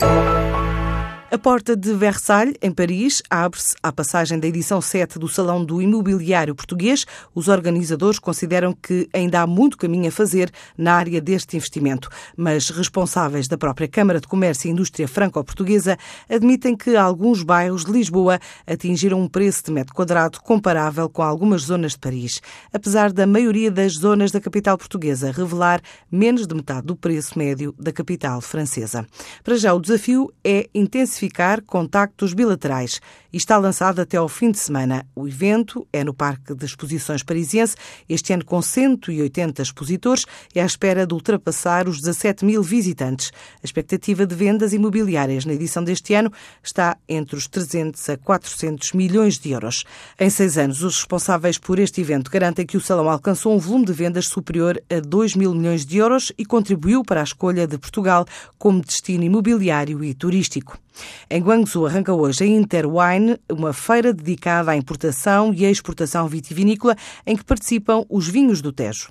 now. A porta de Versalhes, em Paris, abre-se à passagem da edição 7 do Salão do Imobiliário Português. Os organizadores consideram que ainda há muito caminho a fazer na área deste investimento, mas responsáveis da própria Câmara de Comércio e Indústria Franco-Portuguesa admitem que alguns bairros de Lisboa atingiram um preço de metro quadrado comparável com algumas zonas de Paris, apesar da maioria das zonas da capital portuguesa revelar menos de metade do preço médio da capital francesa. Para já, o desafio é intensificar intensificar contactos bilaterais e está lançado até ao fim de semana. O evento é no Parque de Exposições Parisiense, este ano com 180 expositores e à espera de ultrapassar os 17 mil visitantes. A expectativa de vendas imobiliárias na edição deste ano está entre os 300 a 400 milhões de euros. Em seis anos, os responsáveis por este evento garantem que o salão alcançou um volume de vendas superior a 2 mil milhões de euros e contribuiu para a escolha de Portugal como destino imobiliário e turístico. Em Guangzhou arranca hoje a Interwine, uma feira dedicada à importação e à exportação vitivinícola em que participam os vinhos do Tejo.